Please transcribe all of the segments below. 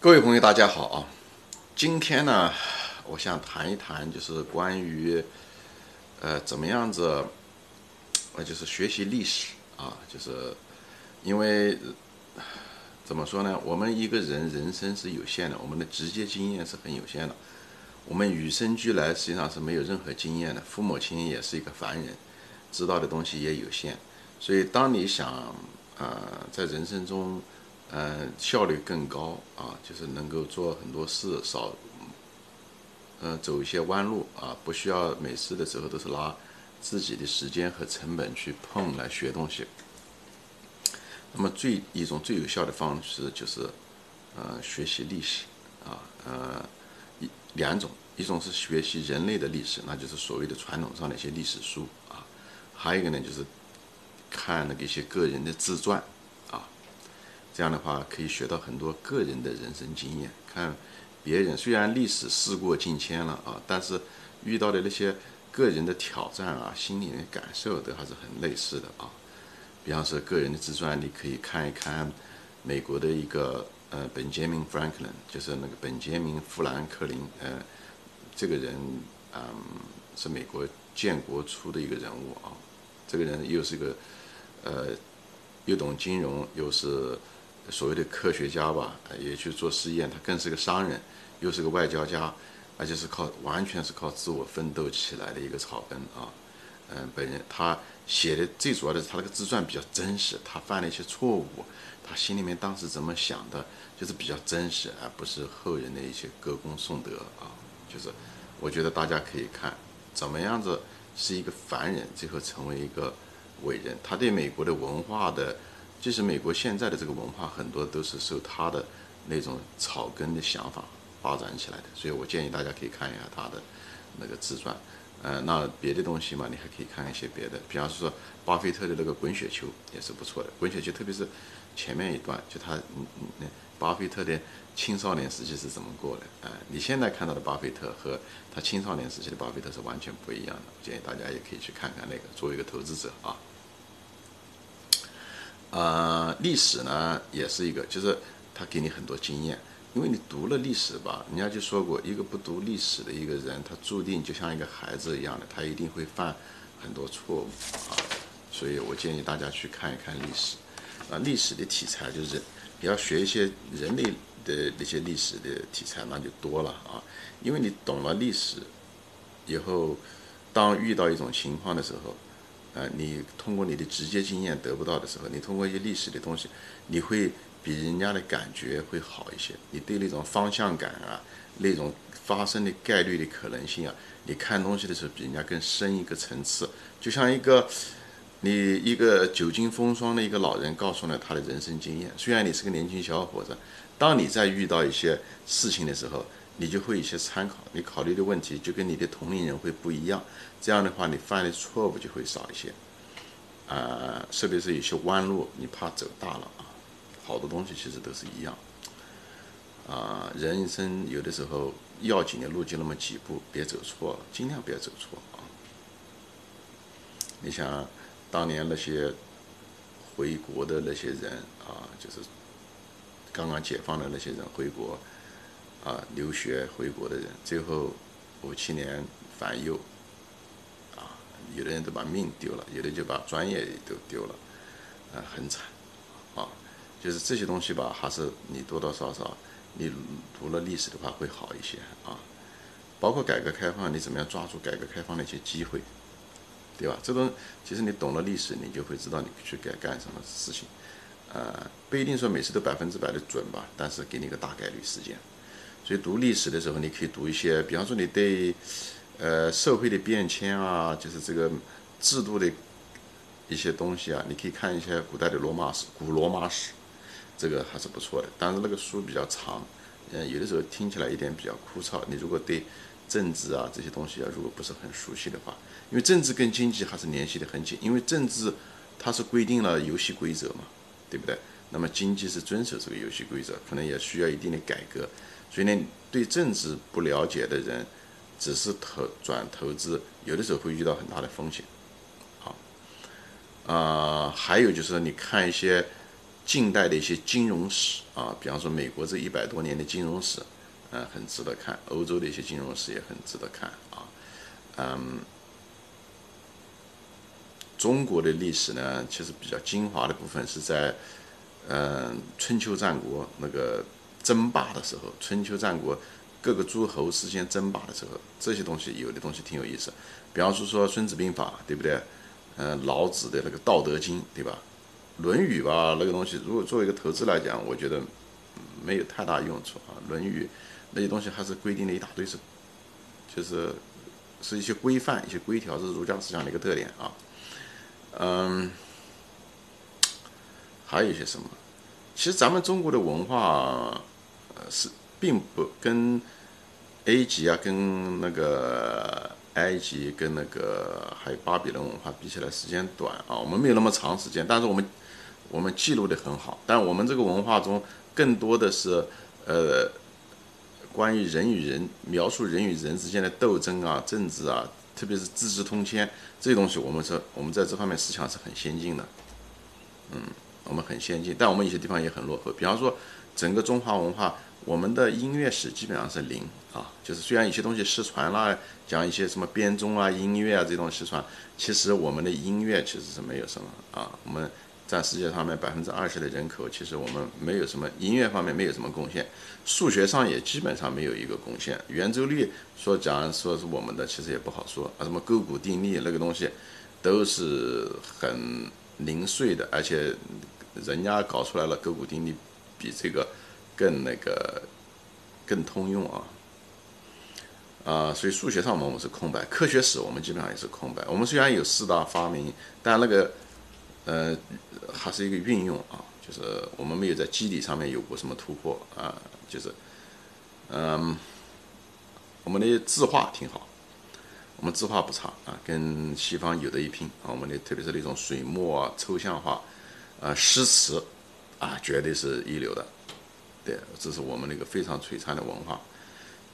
各位朋友，大家好啊！今天呢，我想谈一谈，就是关于呃怎么样子，呃就是学习历史啊，就是因为怎么说呢？我们一个人人生是有限的，我们的直接经验是很有限的，我们与生俱来实际上是没有任何经验的，父母亲也是一个凡人，知道的东西也有限，所以当你想呃在人生中。嗯，效率更高啊，就是能够做很多事，少，嗯，走一些弯路啊，不需要每次的时候都是拿自己的时间和成本去碰来学东西。那么最一种最有效的方式就是，呃，学习历史啊，呃，一两种，一种是学习人类的历史，那就是所谓的传统上的一些历史书啊，还有一个呢就是看那个一些个人的自传。这样的话可以学到很多个人的人生经验。看别人虽然历史事过境迁了啊，但是遇到的那些个人的挑战啊，心里的感受都还是很类似的啊。比方说个人的自传，你可以看一看美国的一个呃本杰明·弗兰克林，就是那个本杰明·富兰克林，呃，这个人嗯是美国建国初的一个人物啊。这个人又是个呃又懂金融，又是。所谓的科学家吧，也去做实验，他更是个商人，又是个外交家，而且是靠完全是靠自我奋斗起来的一个草根啊。嗯，本人他写的最主要的是他那个自传比较真实，他犯了一些错误，他心里面当时怎么想的，就是比较真实，而不是后人的一些歌功颂德啊。就是我觉得大家可以看怎么样子是一个凡人，最后成为一个伟人，他对美国的文化的。即使美国现在的这个文化很多都是受他的那种草根的想法发展起来的，所以我建议大家可以看一下他的那个自传。呃，那别的东西嘛，你还可以看一些别的，比方说巴菲特的那个《滚雪球》也是不错的，《滚雪球》特别是前面一段，就他嗯嗯，巴菲特的青少年时期是怎么过的？啊，你现在看到的巴菲特和他青少年时期的巴菲特是完全不一样的。建议大家也可以去看看那个，作为一个投资者啊。呃，历史呢也是一个，就是他给你很多经验，因为你读了历史吧，人家就说过，一个不读历史的一个人，他注定就像一个孩子一样的，他一定会犯很多错误啊。所以我建议大家去看一看历史，啊，历史的题材就是你要学一些人类的那些历史的题材，那就多了啊，因为你懂了历史以后，当遇到一种情况的时候。呃，你通过你的直接经验得不到的时候，你通过一些历史的东西，你会比人家的感觉会好一些。你对那种方向感啊，那种发生的概率的可能性啊，你看东西的时候比人家更深一个层次。就像一个你一个久经风霜的一个老人告诉了他的人生经验，虽然你是个年轻小伙子，当你在遇到一些事情的时候。你就会一些参考，你考虑的问题就跟你的同龄人会不一样，这样的话你犯的错误就会少一些，啊，特别是有些弯路你怕走大了啊，好多东西其实都是一样，啊，人生有的时候要紧的路就那么几步，别走错了，尽量别走错啊。你想当年那些回国的那些人啊，就是刚刚解放的那些人回国。啊，留学回国的人，最后五七年反右，啊，有的人都把命丢了，有的就把专业都丢了，啊，很惨，啊，就是这些东西吧，还是你多多少少，你读了历史的话会好一些啊，包括改革开放，你怎么样抓住改革开放的一些机会，对吧？这种其实你懂了历史，你就会知道你去该干什么事情，呃，不一定说每次都百分之百的准吧，但是给你个大概率事件。所以读历史的时候，你可以读一些，比方说你对，呃，社会的变迁啊，就是这个制度的一些东西啊，你可以看一些古代的罗马史、古罗马史，这个还是不错的。但是那个书比较长，嗯，有的时候听起来一点比较枯燥。你如果对政治啊这些东西啊，如果不是很熟悉的话，因为政治跟经济还是联系的很紧，因为政治它是规定了游戏规则嘛，对不对？那么经济是遵守这个游戏规则，可能也需要一定的改革。所以呢，对政治不了解的人，只是投转投资，有的时候会遇到很大的风险。好，啊，还有就是你看一些近代的一些金融史啊，比方说美国这一百多年的金融史，呃，很值得看；欧洲的一些金融史也很值得看啊。嗯，中国的历史呢，其实比较精华的部分是在嗯春秋战国那个争霸的时候，春秋战国各个诸侯之间争霸的时候，这些东西有的东西挺有意思。比方说说《孙子兵法》，对不对？嗯，老子的那个《道德经》，对吧？《论语》吧，那个东西，如果作为一个投资来讲，我觉得没有太大用处啊。《论语》那些东西还是规定了一大堆，是就是是一些规范、一些规条，是儒家思想的一个特点啊。嗯，还有一些什么？其实咱们中国的文化，是并不跟 A 级啊，跟那个。埃及跟那个还有巴比伦文化比起来，时间短啊，我们没有那么长时间，但是我们我们记录的很好。但我们这个文化中更多的是呃关于人与人描述人与人之间的斗争啊、政治啊，特别是《资治通鉴》这些东西，我们是我们在这方面思想是很先进的。嗯，我们很先进，但我们有些地方也很落后。比方说，整个中华文化。我们的音乐史基本上是零啊，就是虽然有些东西失传了，讲一些什么编钟啊、音乐啊这种失传，其实我们的音乐其实是没有什么啊。我们占世界上面百分之二十的人口，其实我们没有什么音乐方面没有什么贡献，数学上也基本上没有一个贡献。圆周率说讲说是我们的，其实也不好说啊。什么勾股定律那个东西，都是很零碎的，而且人家搞出来了勾股定律，比这个。更那个更通用啊，啊，所以数学上我们是空白，科学史我们基本上也是空白。我们虽然有四大发明，但那个呃还是一个运用啊，就是我们没有在机理上面有过什么突破啊，就是嗯，我们的字画挺好，我们字画不差啊，跟西方有的一拼啊。我们的特别是那种水墨啊、抽象画啊、诗词啊，绝对是一流的。对，这是我们那个非常璀璨的文化。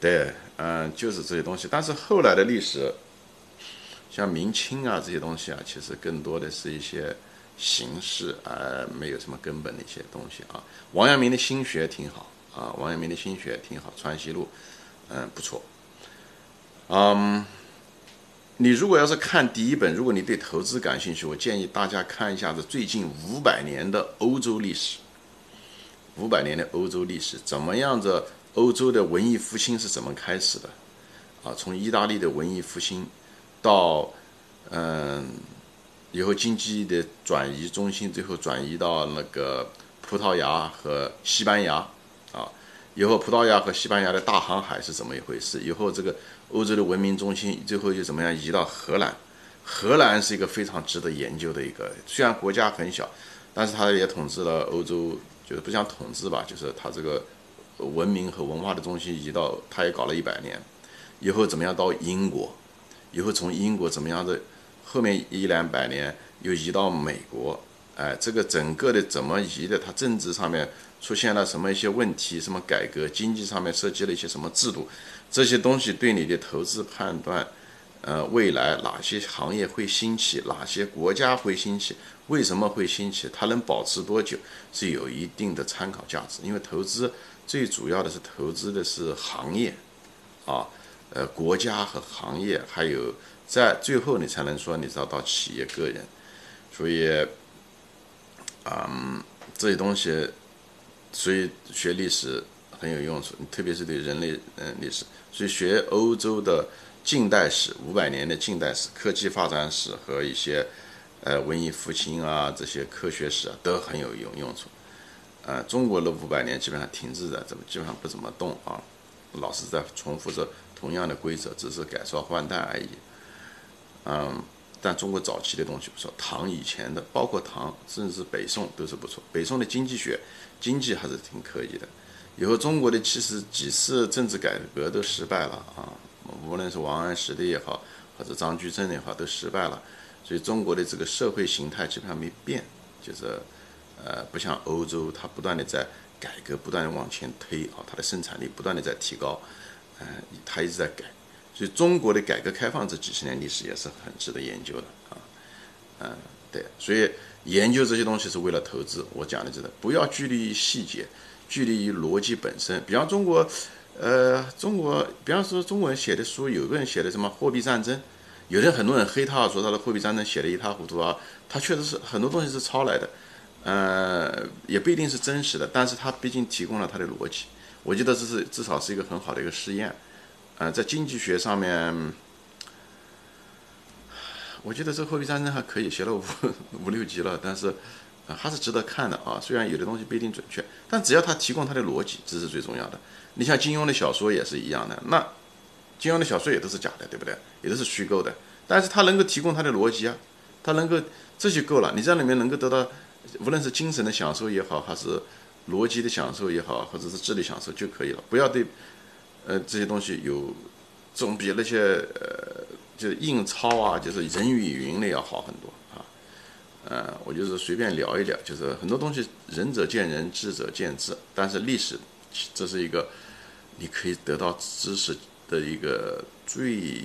对，嗯，就是这些东西。但是后来的历史，像明清啊这些东西啊，其实更多的是一些形式，而没有什么根本的一些东西啊。王阳明的心学挺好啊，王阳明的心学挺好，《传习录》嗯不错。嗯，你如果要是看第一本，如果你对投资感兴趣，我建议大家看一下子最近五百年的欧洲历史。五百年的欧洲历史，怎么样子？欧洲的文艺复兴是怎么开始的？啊，从意大利的文艺复兴，到嗯，以后经济的转移中心，最后转移到那个葡萄牙和西班牙，以后葡萄牙和西班牙的大航海是怎么一回事？以后这个欧洲的文明中心最后又怎么样移到荷兰？荷兰是一个非常值得研究的一个，虽然国家很小，但是它也统治了欧洲。就是不讲统治吧，就是他这个文明和文化的中心移到，他也搞了一百年，以后怎么样到英国，以后从英国怎么样的，后面一两百年又移到美国，哎，这个整个的怎么移的？它政治上面出现了什么一些问题？什么改革？经济上面涉及了一些什么制度？这些东西对你的投资判断，呃，未来哪些行业会兴起？哪些国家会兴起？为什么会兴起？它能保持多久？是有一定的参考价值。因为投资最主要的是投资的是行业，啊，呃，国家和行业，还有在最后你才能说你找到企业个人。所以，嗯，这些东西，所以学历史很有用处，特别是对人类嗯历史。所以学欧洲的近代史，五百年的近代史、科技发展史和一些。呃，文艺复兴啊，这些科学史啊，都很有用用处。呃，中国的五百年基本上停滞在，怎么基本上不怎么动啊，老是在重复着同样的规则，只是改朝换代而已。嗯，但中国早期的东西不错，唐以前的，包括唐，甚至是北宋都是不错。北宋的经济学，经济还是挺可以的。以后中国的其实几次政治改革都失败了啊，无论是王安石的也好，或者张居正的也好，都失败了。所以中国的这个社会形态基本上没变，就是，呃，不像欧洲，它不断的在改革，不断的往前推啊，它的生产力不断的在提高，嗯，它一直在改。所以中国的改革开放这几十年历史也是很值得研究的啊，嗯，对。所以研究这些东西是为了投资。我讲的就是不要拘泥于细节，拘泥于逻辑本身。比方中国，呃，中国，比方说中国人写的书，有个人写的什么货币战争，有的很多人黑他说他的货币战争写的一塌糊涂啊，他确实是很多东西是抄来的，呃，也不一定是真实的，但是他毕竟提供了他的逻辑。我觉得这是至少是一个很好的一个试验，呃，在经济学上面，我觉得这货币战争还可以，写了五五六集了，但是还是值得看的啊。虽然有的东西不一定准确，但只要他提供他的逻辑，这是最重要的。你像金庸的小说也是一样的，那金庸的小说也都是假的，对不对？也都是虚构的，但是他能够提供他的逻辑啊，他能够这就够了。你在里面能够得到，无论是精神的享受也好，还是。逻辑的享受也好，或者是智力享受就可以了，不要对，呃，这些东西有总比那些呃，就是硬抄啊，就是人云亦云的要好很多啊。呃，我就是随便聊一聊，就是很多东西仁者见仁，智者见智。但是历史，这是一个你可以得到知识的一个最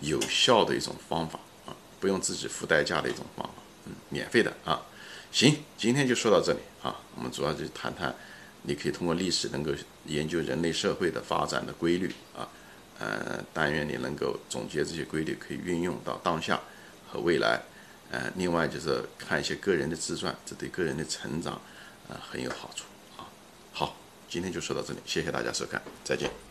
有效的一种方法啊，不用自己付代价的一种方法，嗯，免费的啊。行，今天就说到这里啊。我们主要就谈谈，你可以通过历史能够研究人类社会的发展的规律啊。呃，但愿你能够总结这些规律，可以运用到当下和未来。呃，另外就是看一些个人的自传，这对个人的成长啊很有好处啊。好，今天就说到这里，谢谢大家收看，再见。